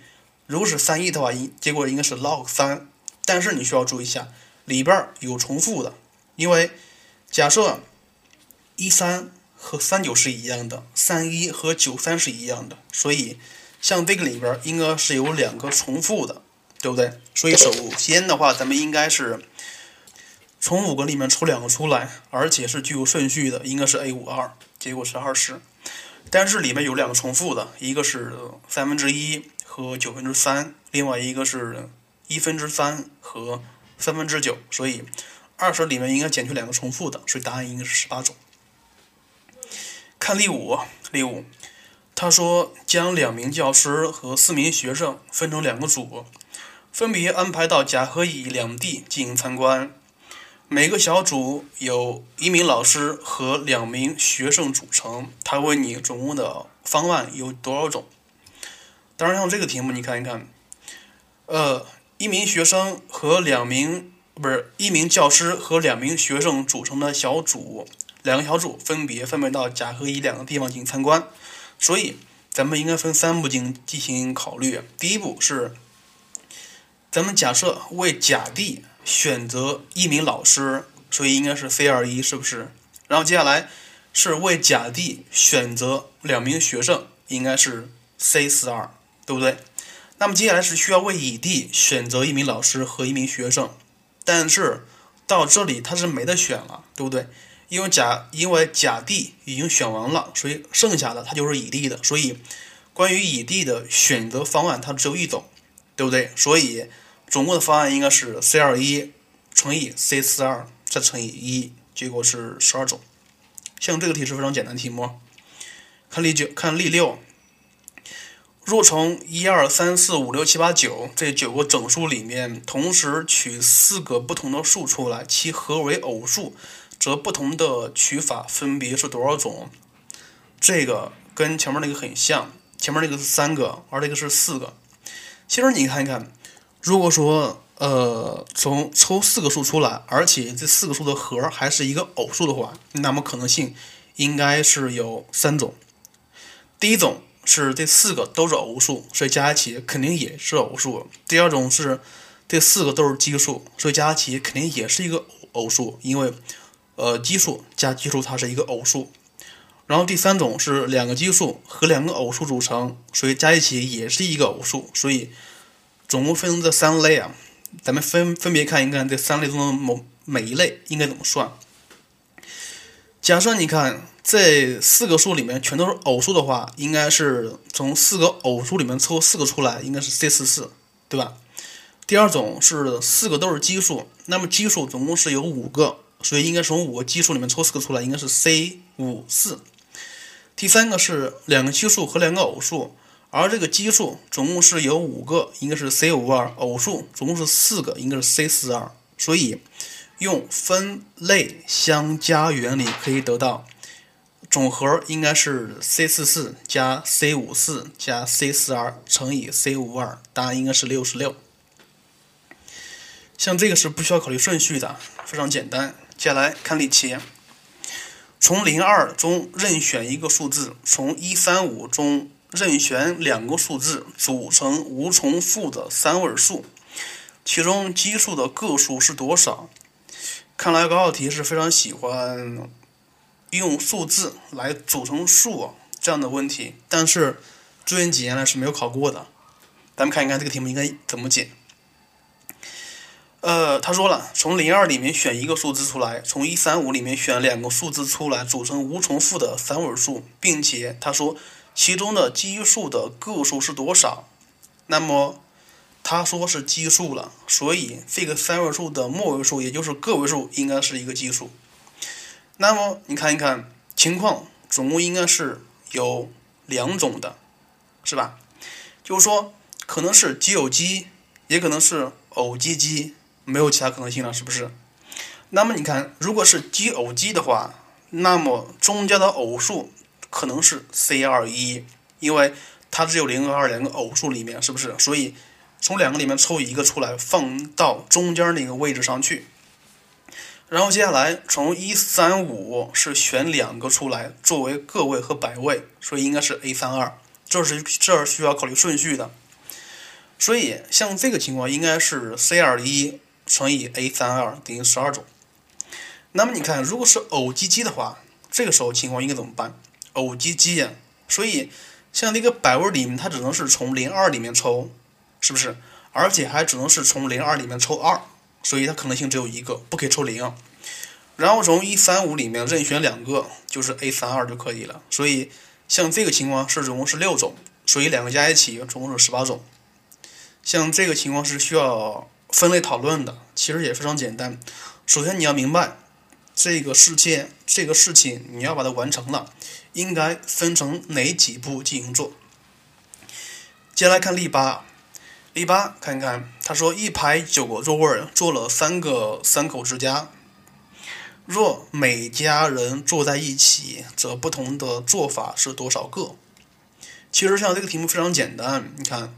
如果是三一的话，应结果应该是 log 三。但是你需要注意一下，里边有重复的。因为假设一三和三九是一样的，三一和九三是一样的，所以像这个里边应该是有两个重复的，对不对？所以首先的话，咱们应该是。从五个里面抽两个出来，而且是具有顺序的，应该是 A 五二，结果是二十。但是里面有两个重复的，一个是三分之一和九分之三，另外一个是一分之三和三分之九，所以二十里面应该减去两个重复的，所以答案应该是十八种。看例五，例五，他说将两名教师和四名学生分成两个组，分别安排到甲和乙两地进行参观。每个小组由一名老师和两名学生组成。他问你总共的方案有多少种？当然，像这个题目，你看一看，呃，一名学生和两名不是一名教师和两名学生组成的小组，两个小组分别分配到甲和乙两个地方进行参观。所以，咱们应该分三步进进行考虑。第一步是，咱们假设为甲地。选择一名老师，所以应该是 C 二一，是不是？然后接下来是为甲地选择两名学生，应该是 C 四二，对不对？那么接下来是需要为乙地选择一名老师和一名学生，但是到这里他是没得选了，对不对？因为甲因为甲地已经选完了，所以剩下的它就是乙地的，所以关于乙地的选择方案它只有一种，对不对？所以总共的方案应该是 C 二一乘以 C 四二再乘以一，结果是十二种。像这个题是非常简单题目，看例九，看例六。若从一二三四五六七八九这九个整数里面，同时取四个不同的数出来，其和为偶数，则不同的取法分别是多少种？这个跟前面那个很像，前面那个是三个，而这个是四个。其实你看一看，如果说呃从抽四个数出来，而且这四个数的和还是一个偶数的话，那么可能性应该是有三种。第一种。是这四个都是偶数，所以加起肯定也是偶数。第二种是这四个都是奇数，所以加起肯定也是一个偶数，因为呃奇数加奇数它是一个偶数。然后第三种是两个奇数和两个偶数组成，所以加一起也是一个偶数。所以总共分成这三类啊，咱们分分别看一看这三类中的某每一类应该怎么算。假设你看。这四个数里面全都是偶数的话，应该是从四个偶数里面抽四个出来，应该是 C 四四，对吧？第二种是四个都是奇数，那么奇数总共是有五个，所以应该从五个奇数里面抽四个出来，应该是 C 五四。第三个是两个奇数和两个偶数，而这个奇数总共是有五个，应该是 C 五二，偶数总共是四个，应该是 C 四二。所以用分类相加原理可以得到。总和应该是 C 四四加 C 五四加 C 四二乘以 C 五二，答案应该是六十六。像这个是不需要考虑顺序的，非常简单。接下来看例题，从零二中任选一个数字，从一三五中任选两个数字，组成无重复的三位数，其中奇数的个数是多少？看来高考题是非常喜欢。用数字来组成数这样的问题，但是最近几年来是没有考过的。咱们看一看这个题目应该怎么解。呃，他说了，从零二里面选一个数字出来，从一三五里面选两个数字出来，组成无重复的三位数，并且他说其中的奇数的个数是多少？那么他说是奇数了，所以这个三位数的末位数，也就是个位数，应该是一个奇数。那么你看一看情况，总共应该是有两种的，是吧？就是说，可能是奇偶奇，也可能是偶奇奇，没有其他可能性了，是不是？那么你看，如果是奇偶奇的话，那么中间的偶数可能是 C 二一，因为它只有零和二两个偶数里面，是不是？所以从两个里面抽一个出来，放到中间那个位置上去。然后接下来从一三五是选两个出来作为个位和百位，所以应该是 A 三二，这是这儿需要考虑顺序的。所以像这个情况应该是 C 二一乘以 A 三二等于十二种。那么你看，如果是偶奇奇的话，这个时候情况应该怎么办？偶奇奇呀，所以像那个百位里面，它只能是从零二里面抽，是不是？而且还只能是从零二里面抽二。所以它可能性只有一个，不可以抽零。然后从一三五里面任选两个，就是 A 三二就可以了。所以像这个情况是总共是六种，所以两个加一起总共是十八种。像这个情况是需要分类讨论的，其实也非常简单。首先你要明白这个事件、这个事情你要把它完成了，应该分成哪几步进行做。接下来看例八。例八，看看他说一排九个座位坐了三个三口之家，若每家人坐在一起，则不同的做法是多少个？其实像这个题目非常简单，你看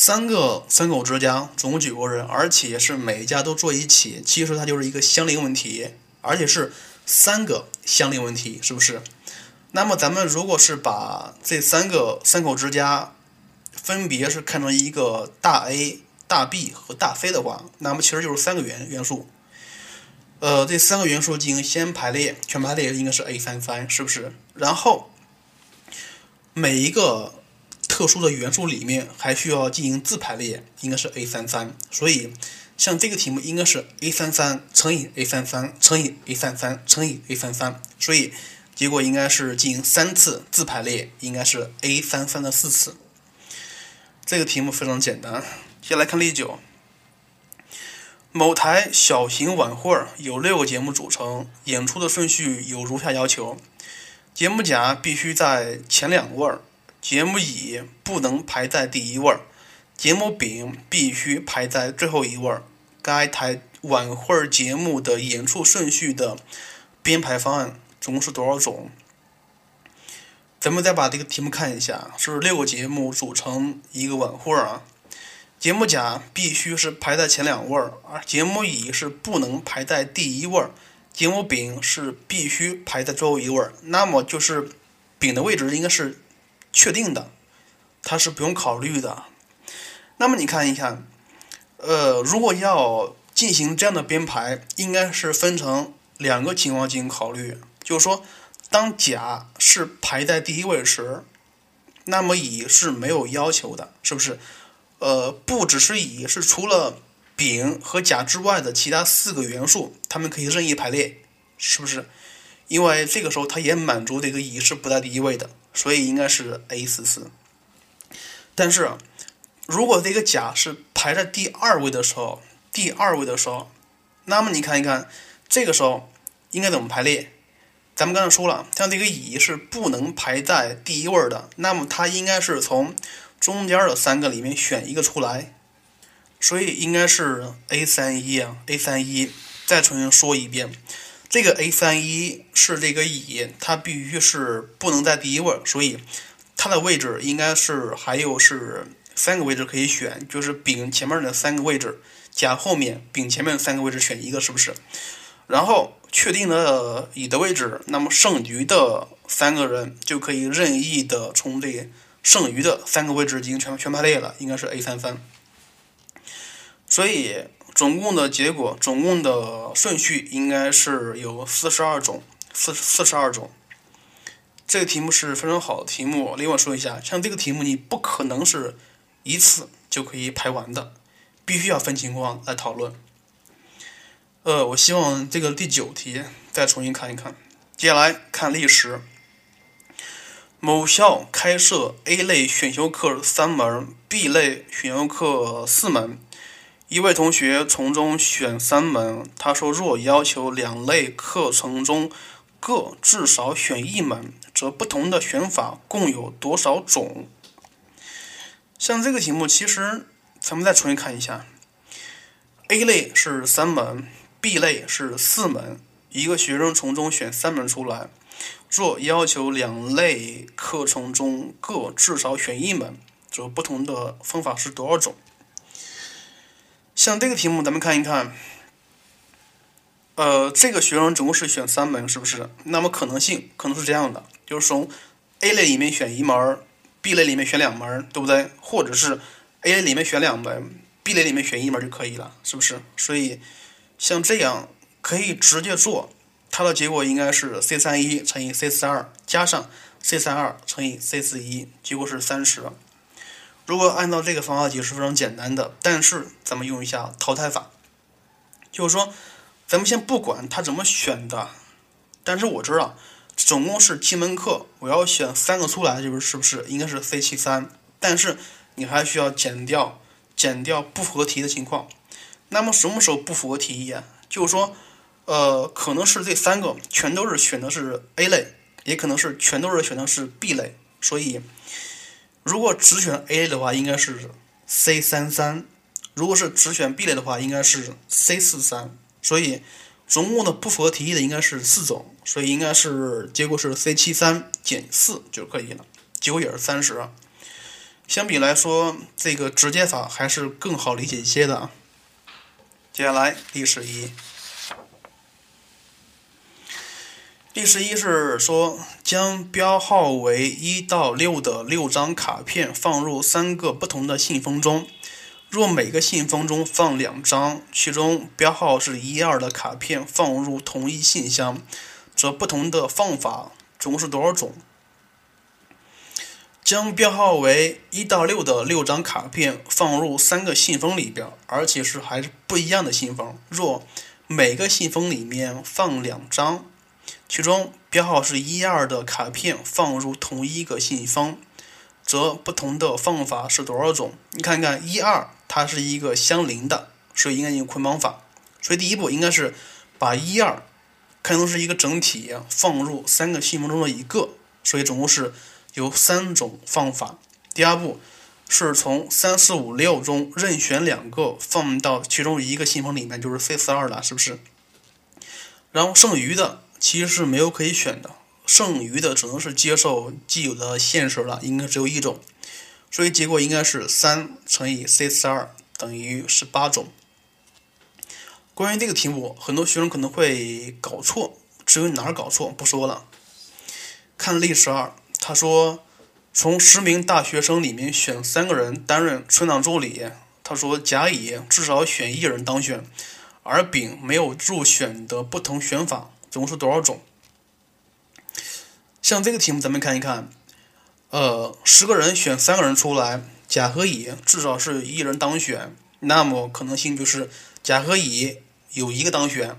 三个三口之家总共九个人，而且是每一家都坐一起，其实它就是一个相邻问题，而且是三个相邻问题，是不是？那么咱们如果是把这三个三口之家分别是看成一个大 A、大 B 和大 C 的话，那么其实就是三个元元素。呃，这三个元素进行先排列，全排列应该是 A 三三，是不是？然后每一个特殊的元素里面还需要进行自排列，应该是 a 三三。所以像这个题目应该是 a 三三乘以 a 三三乘以 a 三三乘以 a 三三，所以结果应该是进行三次自排列，应该是 a 三三的四次。这个题目非常简单。接下来看例九。某台小型晚会由六个节目组成，演出的顺序有如下要求：节目甲必须在前两位，节目乙不能排在第一位儿，节目丙必须排在最后一位儿。该台晚会节目的演出顺序的编排方案总共是多少种？咱们再把这个题目看一下，是六个节目组成一个晚会啊。节目甲必须是排在前两位儿，而节目乙是不能排在第一位儿，节目丙是必须排在最后一位儿。那么就是丙的位置应该是确定的，它是不用考虑的。那么你看一看，呃，如果要进行这样的编排，应该是分成两个情况进行考虑，就是说，当甲是排在第一位时，那么乙是没有要求的，是不是？呃，不只是乙，是除了丙和甲之外的其他四个元素，它们可以任意排列，是不是？因为这个时候它也满足这个乙是不在第一位的，所以应该是 A 四四。但是，如果这个甲是排在第二位的时候，第二位的时候，那么你看一看，这个时候应该怎么排列？咱们刚才说了，像这个乙是不能排在第一位的，那么它应该是从。中间的三个里面选一个出来，所以应该是 A 三一啊，A 三一。再重新说一遍，这个 A 三一是这个乙，它必须是不能在第一位，所以它的位置应该是还有是三个位置可以选，就是丙前面的三个位置甲后面丙前面三个位置选一个，是不是？然后确定了乙的位置，那么剩余的三个人就可以任意的从这。剩余的三个位置进行全全排列了，应该是 A 三三。所以总共的结果，总共的顺序应该是有四十二种，四四十二种。这个题目是非常好的题目。另外说一下，像这个题目你不可能是一次就可以排完的，必须要分情况来讨论。呃，我希望这个第九题再重新看一看。接下来看历史。某校开设 A 类选修课三门，B 类选修课四门。一位同学从中选三门，他说：“若要求两类课程中各至少选一门，则不同的选法共有多少种？”像这个题目，其实咱们再重新看一下：A 类是三门，B 类是四门，一个学生从中选三门出来。若要求两类课程中各至少选一门，则不同的方法是多少种？像这个题目，咱们看一看。呃，这个学生总共是选三门，是不是？那么可能性可能是这样的，就是从 A 类里面选一门，B 类里面选两门，对不对？或者是 A 类里面选两门，B 类里面选一门就可以了，是不是？所以像这样可以直接做。它的结果应该是 C 三一乘以 C 四二加上 C 三二乘以 C 四一，结果是三十。如果按照这个方法解是非常简单的，但是咱们用一下淘汰法，就是说，咱们先不管他怎么选的，但是我知道总共是七门课，我要选三个出来，就是是不是应该是 C 七三？但是你还需要减掉减掉不符合题的情况。那么什么时候不符合题意啊？就是说。呃，可能是这三个全都是选的是 A 类，也可能是全都是选的是 B 类。所以，如果只选 A 类的话，应该是 C 三三；如果是只选 B 类的话，应该是 C 四三。所以，总共的不符合题意的应该是四种，所以应该是结果是 C 七三减四就可以了，结果也是三十。相比来说，这个直接法还是更好理解一些的啊。接下来历史一。第十一是说，将标号为一到六的六张卡片放入三个不同的信封中。若每个信封中放两张，其中标号是一二的卡片放入同一信箱，则不同的放法总共是多少种？将标号为一到六的六张卡片放入三个信封里边，而且是还是不一样的信封。若每个信封里面放两张，其中编号是一二的卡片放入同一个信封，则不同的方法是多少种？你看看一二，它是一个相邻的，所以应该用捆绑法。所以第一步应该是把一二看成是一个整体，放入三个信封中的一个，所以总共是。有三种方法。第二步是从三四五六中任选两个放到其中一个信封里面，就是 C 四二了，是不是？然后剩余的其实是没有可以选的，剩余的只能是接受既有的现实了，应该只有一种。所以结果应该是三乘以 C 四二等于十八种。关于这个题目，很多学生可能会搞错，至于哪儿搞错不说了，看例十二。他说：“从十名大学生里面选三个人担任村长助理。”他说：“甲、乙至少选一人当选，而丙没有入选的不同选法，总共是多少种？”像这个题目，咱们看一看。呃，十个人选三个人出来，甲和乙至少是一人当选，那么可能性就是甲和乙有一个当选，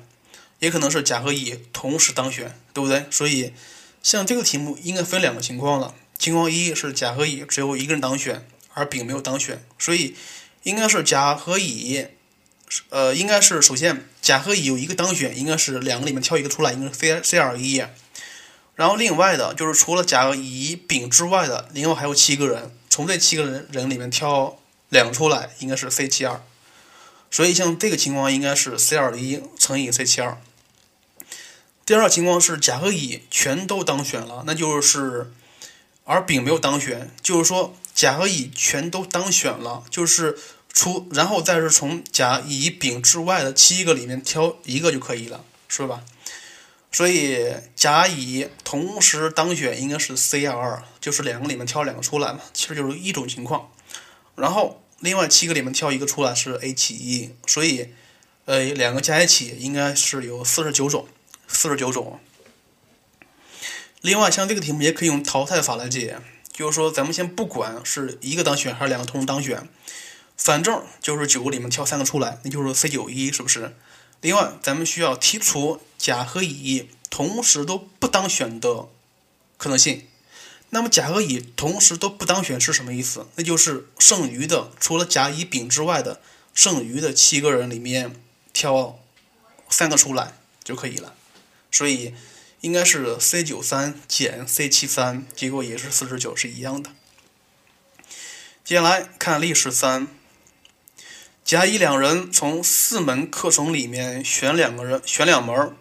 也可能是甲和乙同时当选，对不对？所以。像这个题目应该分两个情况了。情况一是甲和乙只有一个人当选，而丙没有当选，所以应该是甲和乙，呃，应该是首先甲和乙有一个当选，应该是两个里面挑一个出来，应该是 C C R 一。然后另外的就是除了甲、乙、丙之外的，另外还有七个人，从这七个人人里面挑两个出来，应该是 C 七二。所以像这个情况应该是 C 二一乘以 C 七二。第二情况是甲和乙全都当选了，那就是，而丙没有当选，就是说甲和乙全都当选了，就是除然后再是从甲、乙、丙之外的七个里面挑一个就可以了，是吧？所以甲、乙同时当选应该是 C 二，就是两个里面挑两个出来嘛，其实就是一种情况。然后另外七个里面挑一个出来是 A 七一，所以呃两个加一起应该是有四十九种。四十九种。另外，像这个题目也可以用淘汰法来解，就是说，咱们先不管是一个当选还是两个同时当选，反正就是九个里面挑三个出来，那就是 C 九一，是不是？另外，咱们需要剔除甲和乙同时都不当选的可能性。那么，甲和乙同时都不当选是什么意思？那就是剩余的除了甲、乙、丙之外的剩余的七个人里面挑三个出来就可以了。所以应该是 C 九三减 C 七三，结果也是四十九，是一样的。接下来看例十三，甲乙两人从四门课程里面选两个人，选两门，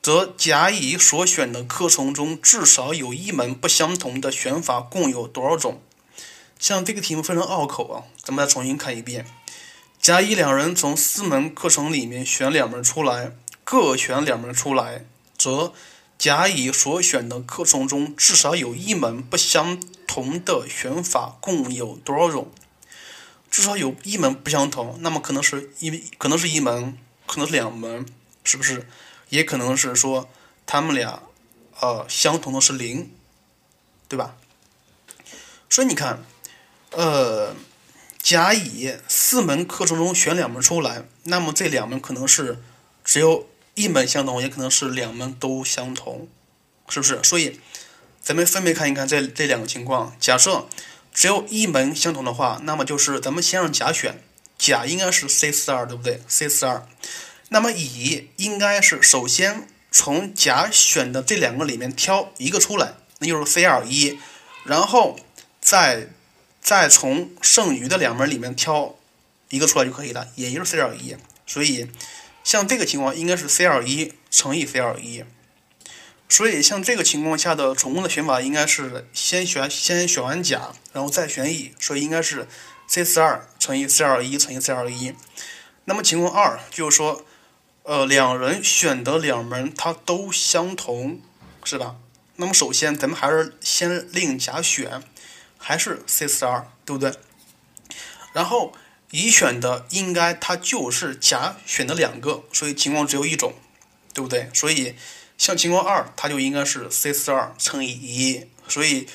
则甲乙所选的课程中至少有一门不相同的选法，共有多少种？像这个题目非常拗口啊，咱们再重新看一遍。甲乙两人从四门课程里面选两门出来。各选两门出来，则甲乙所选的课程中至少有一门不相同的选法，共有多少种？至少有一门不相同，那么可能是一可能是一门，可能是两门，是不是？也可能是说他们俩呃相同的是零，对吧？所以你看，呃，甲乙四门课程中选两门出来，那么这两门可能是只有。一门相同，也可能是两门都相同，是不是？所以，咱们分别看一看这这两个情况。假设只有一门相同的话，那么就是咱们先让甲选，甲应该是 C 四二，对不对？C 四二。那么乙应该是首先从甲选的这两个里面挑一个出来，那就是 C 二一，然后再再从剩余的两门里面挑一个出来就可以了，也就是 C 二一。所以。像这个情况应该是 C 二一乘以 C 二一，所以像这个情况下的总共的选法应该是先选先选完甲，然后再选乙，所以应该是 C 四二乘以 C 二一乘以 C 二一。那么情况二就是说，呃，两人选的两门它都相同，是吧？那么首先咱们还是先令甲选，还是 C 四二，对不对？然后。乙选的应该它就是甲选的两个，所以情况只有一种，对不对？所以像情况二，它就应该是 C 四二乘以一，所以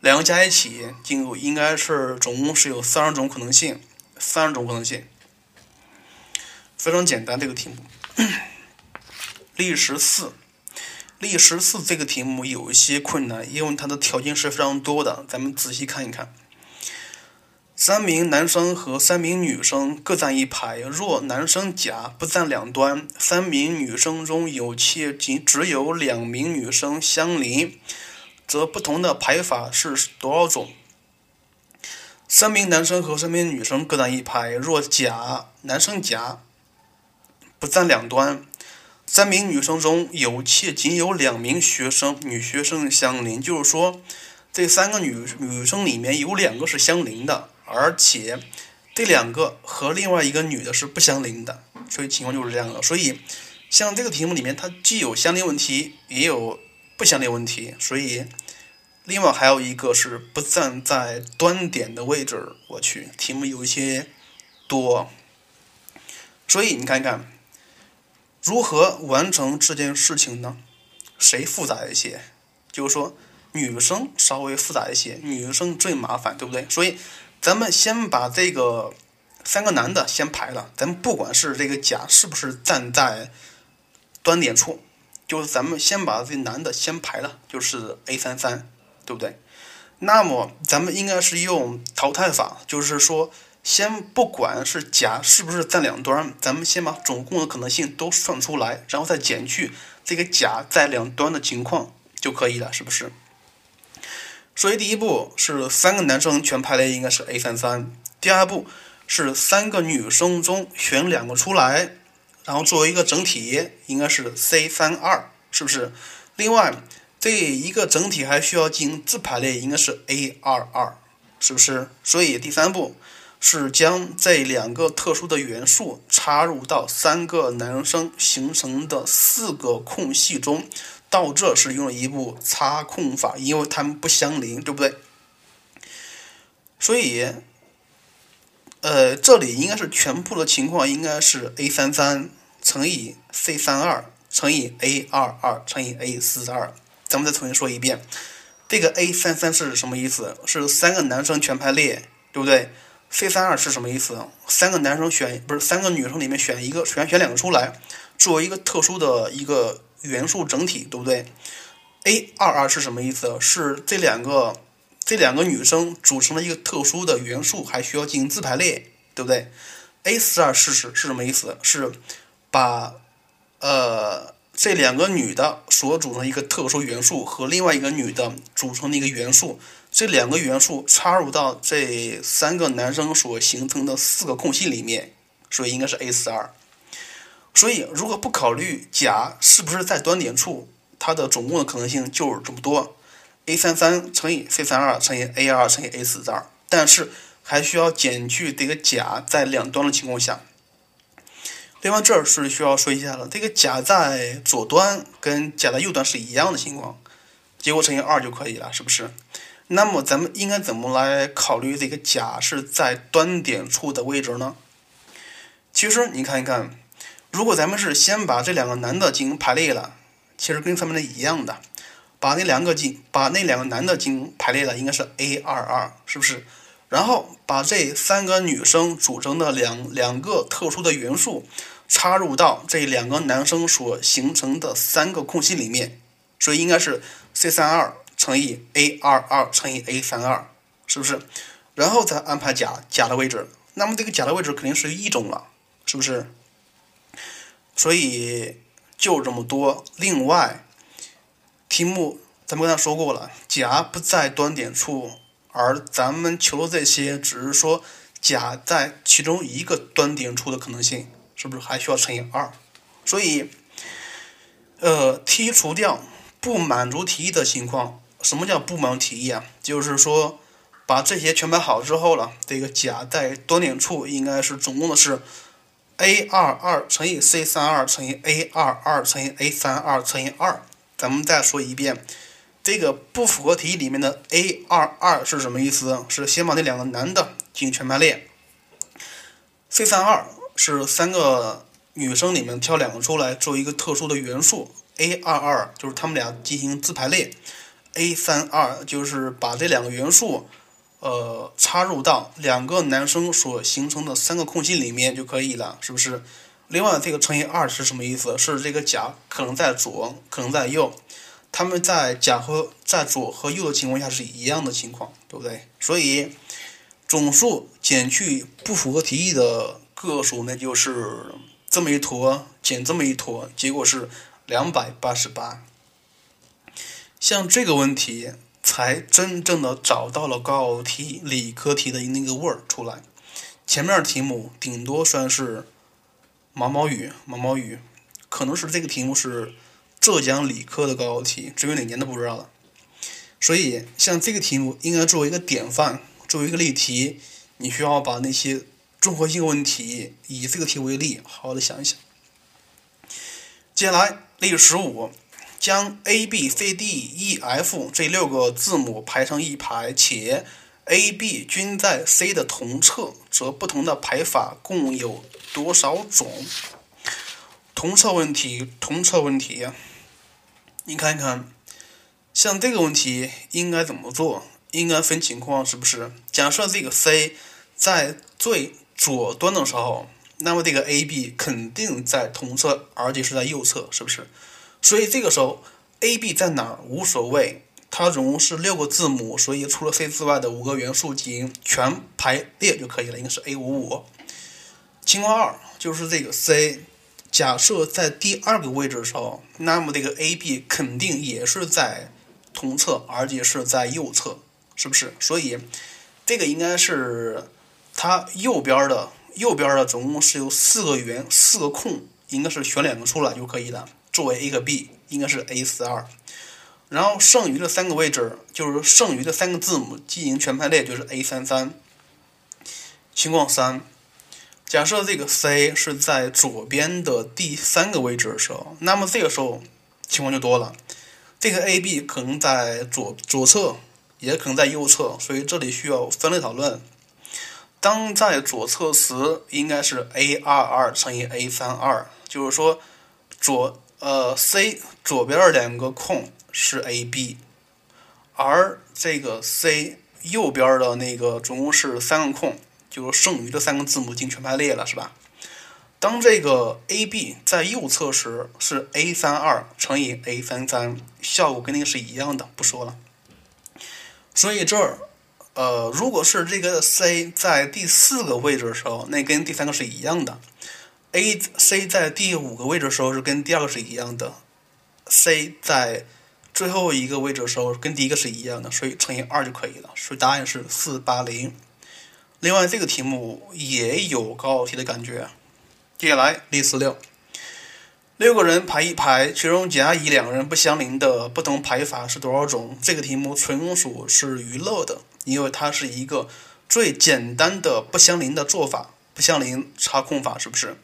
两个加一起，进入应该是总共是有三十种可能性，三十种可能性，非常简单这个题目。例十四，例十四这个题目有一些困难，因为它的条件是非常多的，咱们仔细看一看。三名男生和三名女生各站一排，若男生甲不站两端，三名女生中有且仅只有两名女生相邻，则不同的排法是多少种？三名男生和三名女生各站一排，若甲男生甲不占两端，三名女生中有且仅有两名学生女学生相邻，就是说，这三个女女生里面有两个是相邻的。而且这两个和另外一个女的是不相邻的，所以情况就是这样的。所以像这个题目里面，它既有相邻问题，也有不相邻问题。所以另外还有一个是不站在端点的位置。我去，题目有一些多。所以你看看，如何完成这件事情呢？谁复杂一些？就是说，女生稍微复杂一些，女生最麻烦，对不对？所以。咱们先把这个三个男的先排了，咱们不管是这个甲是不是站在端点处，就是咱们先把这男的先排了，就是 A 三三，对不对？那么咱们应该是用淘汰法，就是说先不管是甲是不是占两端，咱们先把总共的可能性都算出来，然后再减去这个甲在两端的情况就可以了，是不是？所以第一步是三个男生全排列应该是 A 三三，第二步是三个女生中选两个出来，然后作为一个整体应该是 C 三二，是不是？另外这一个整体还需要进行自排列，应该是 A 二二，是不是？所以第三步是将这两个特殊的元素插入到三个男生形成的四个空隙中。到这是用了一步插空法，因为它们不相邻，对不对？所以，呃，这里应该是全部的情况应该是 A 三三乘以 C 三二乘以 A 二二乘以 A 四二。咱们再重新说一遍，这个 A 三三是什么意思？是三个男生全排列，对不对？C 三二是什么意思？三个男生选不是三个女生里面选一个，选选两个出来，作为一个特殊的一个。元素整体对不对？A 二二是什么意思？是这两个这两个女生组成了一个特殊的元素，还需要进行自排列，对不对？A 四二是是是什么意思？是把呃这两个女的所组成一个特殊元素和另外一个女的组成的一个元素，这两个元素插入到这三个男生所形成的四个空隙里面，所以应该是 A 四二。所以，如果不考虑甲是不是在端点处，它的总共的可能性就是这么多：a 三三乘以 c 三二乘以 a 二乘以 a 四二。但是还需要减去这个甲在两端的情况下。另外，这儿是需要说一下了，这个甲在左端跟甲在右端是一样的情况，结果乘以二就可以了，是不是？那么咱们应该怎么来考虑这个甲是在端点处的位置呢？其实你看一看。如果咱们是先把这两个男的进行排列了，其实跟上面的一样的，把那两个进把那两个男的进行排列了，应该是 A 二二，是不是？然后把这三个女生组成的两两个特殊的元素插入到这两个男生所形成的三个空隙里面，所以应该是 C 三二乘以 A 二二乘以 A 三二，是不是？然后再安排甲甲的位置，那么这个甲的位置肯定是一种了，是不是？所以就这么多。另外，题目咱们刚才说过了，甲不在端点处，而咱们求的这些只是说甲在其中一个端点处的可能性，是不是还需要乘以二？所以，呃，剔除掉不满足题意的情况。什么叫不满足题意啊？就是说把这些全排好之后了，这个甲在端点处应该是总共的是。A 二二乘以 c 三二乘以 a 二二乘以 a 三二乘以二，咱们再说一遍，这个不符合题意里面的 a 二二是什么意思？是先把那两个男的进行全排列。c 三二是三个女生里面挑两个出来做一个特殊的元素，a 二二就是他们俩进行自排列 a 三二，就是把这两个元素，呃，插入到两个男生所形成的三个空隙里面就可以了，是不是？另外，这个乘以二是什么意思？是这个甲可能在左，可能在右，他们在甲和在左和右的情况下是一样的情况，对不对？所以总数减去不符合题意的个数，那就是这么一坨减这么一坨，结果是两百八十八。像这个问题，才真正的找到了高考题、理科题的那个味儿出来。前面的题目顶多算是毛毛雨，毛毛雨，可能是这个题目是浙江理科的高考题，至于哪年的不知道了。所以，像这个题目应该作为一个典范，作为一个例题，你需要把那些综合性问题以这个题为例，好好的想一想。接下来，例十五。将 a b c d e f 这六个字母排成一排，且 a b 均在 c 的同侧，则不同的排法共有多少种？同侧问题，同侧问题！你看看，像这个问题应该怎么做？应该分情况，是不是？假设这个 c 在最左端的时候，那么这个 a b 肯定在同侧，而且是在右侧，是不是？所以这个时候，A、B 在哪儿无所谓，它总共是六个字母，所以除了 C 之外的五个元素进行全排列就可以了，应该是 A 五五。情况二就是这个 C，假设在第二个位置的时候，那么这个 A、B 肯定也是在同侧，而且是在右侧，是不是？所以这个应该是它右边的，右边的总共是有四个圆，四个空，应该是选两个出来就可以了。作为 A 和 B 应该是 A 四二，然后剩余的三个位置就是剩余的三个字母进行全排列，就是 A 三三。情况三，假设这个 C 是在左边的第三个位置的时候，那么这个时候情况就多了，这个 A、B 可能在左左侧，也可能在右侧，所以这里需要分类讨论。当在左侧时，应该是 A 二二乘以 A 三二，就是说左。呃，C 左边儿两个空是 A、B，而这个 C 右边的那个总共是三个空，就是剩余的三个字母已经全排列了，是吧？当这个 A、B 在右侧时，是 A 三二乘以 A 三三，效果跟那个是一样的，不说了。所以这儿，呃，如果是这个 C 在第四个位置的时候，那跟第三个是一样的。A、C 在第五个位置的时候是跟第二个是一样的，C 在最后一个位置的时候跟第一个是一样的，所以乘以二就可以了。所以答案是四八零。另外这个题目也有高考题的感觉。接下来例四六，六个人排一排，其中甲、乙两个人不相邻的不同排法是多少种？这个题目纯属是娱乐的，因为它是一个最简单的不相邻的做法，不相邻插空法，是不是？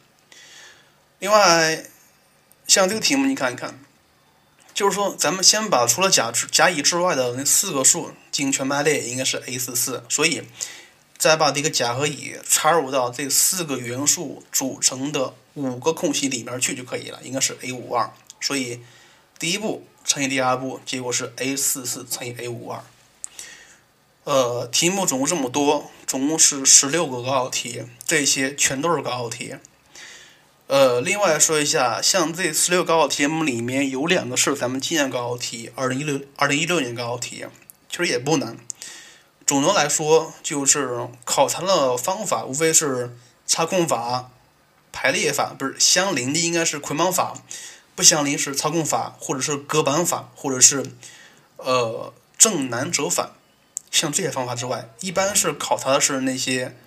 另外，像这个题目，你看一看，就是说，咱们先把除了甲之甲乙之外的那四个数进行全排列，应该是 A 四四，所以再把这个甲和乙插入到这四个元素组成的五个空隙里面去就可以了，应该是 A 五二。所以第一步乘以第二步，结果是 A 四四乘以 A 五二。呃，题目总共这么多，总共是十六个高考题，这些全都是高考题。呃，另外说一下，像这十六高考题目里面有两个是咱们今年高考题，二零一六二零一六年高考题，其实也不难。总的来说，就是考察的方法无非是插空法、排列法，不是相邻的应该是捆绑法，不相邻是操控法，或者是隔板法，或者是呃正南折反。像这些方法之外，一般是考察的是那些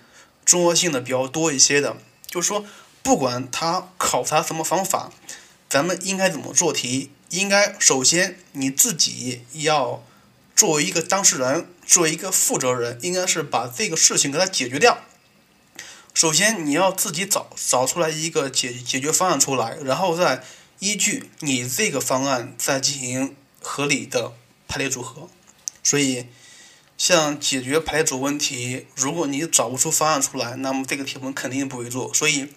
综合性的比较多一些的，就是说。不管他考察什么方法，咱们应该怎么做题？应该首先你自己要作为一个当事人，作为一个负责人，应该是把这个事情给它解决掉。首先你要自己找找出来一个解解决方案出来，然后再依据你这个方案再进行合理的排列组合。所以，像解决排列组问题，如果你找不出方案出来，那么这个题目肯定不会做。所以。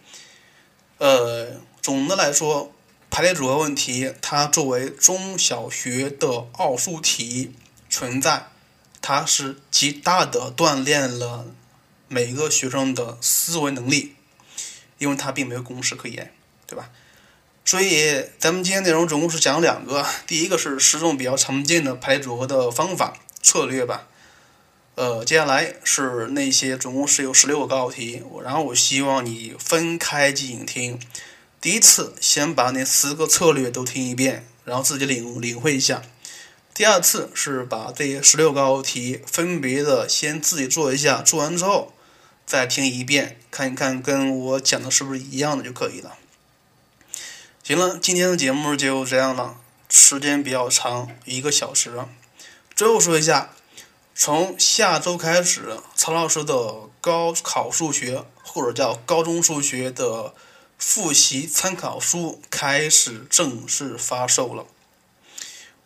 呃，总的来说，排列组合问题，它作为中小学的奥数题存在，它是极大的锻炼了每个学生的思维能力，因为它并没有公式可言，对吧？所以咱们今天内容总共是讲两个，第一个是十种比较常见的排列组合的方法策略吧。呃，接下来是那些总共是有十六个高考题，然后我希望你分开进行听。第一次先把那十个策略都听一遍，然后自己领领会一下。第二次是把这十六个高题分别的先自己做一下，做完之后再听一遍，看一看跟我讲的是不是一样的就可以了。行了，今天的节目就这样了，时间比较长，一个小时。最后说一下。从下周开始，曹老师的高考数学或者叫高中数学的复习参考书开始正式发售了。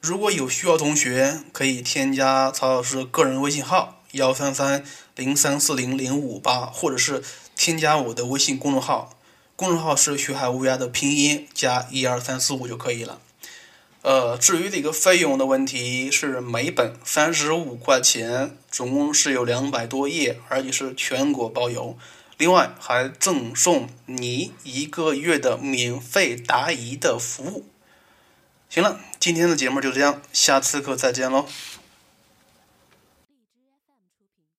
如果有需要同学，可以添加曹老师个人微信号幺三三零三四零零五八，或者是添加我的微信公众号，公众号是学海无涯的拼音加一二三四五就可以了。呃，至于这个费用的问题，是每本三十五块钱，总共是有两百多页，而且是全国包邮。另外还赠送你一个月的免费答疑的服务。行了，今天的节目就这样，下次课再见喽。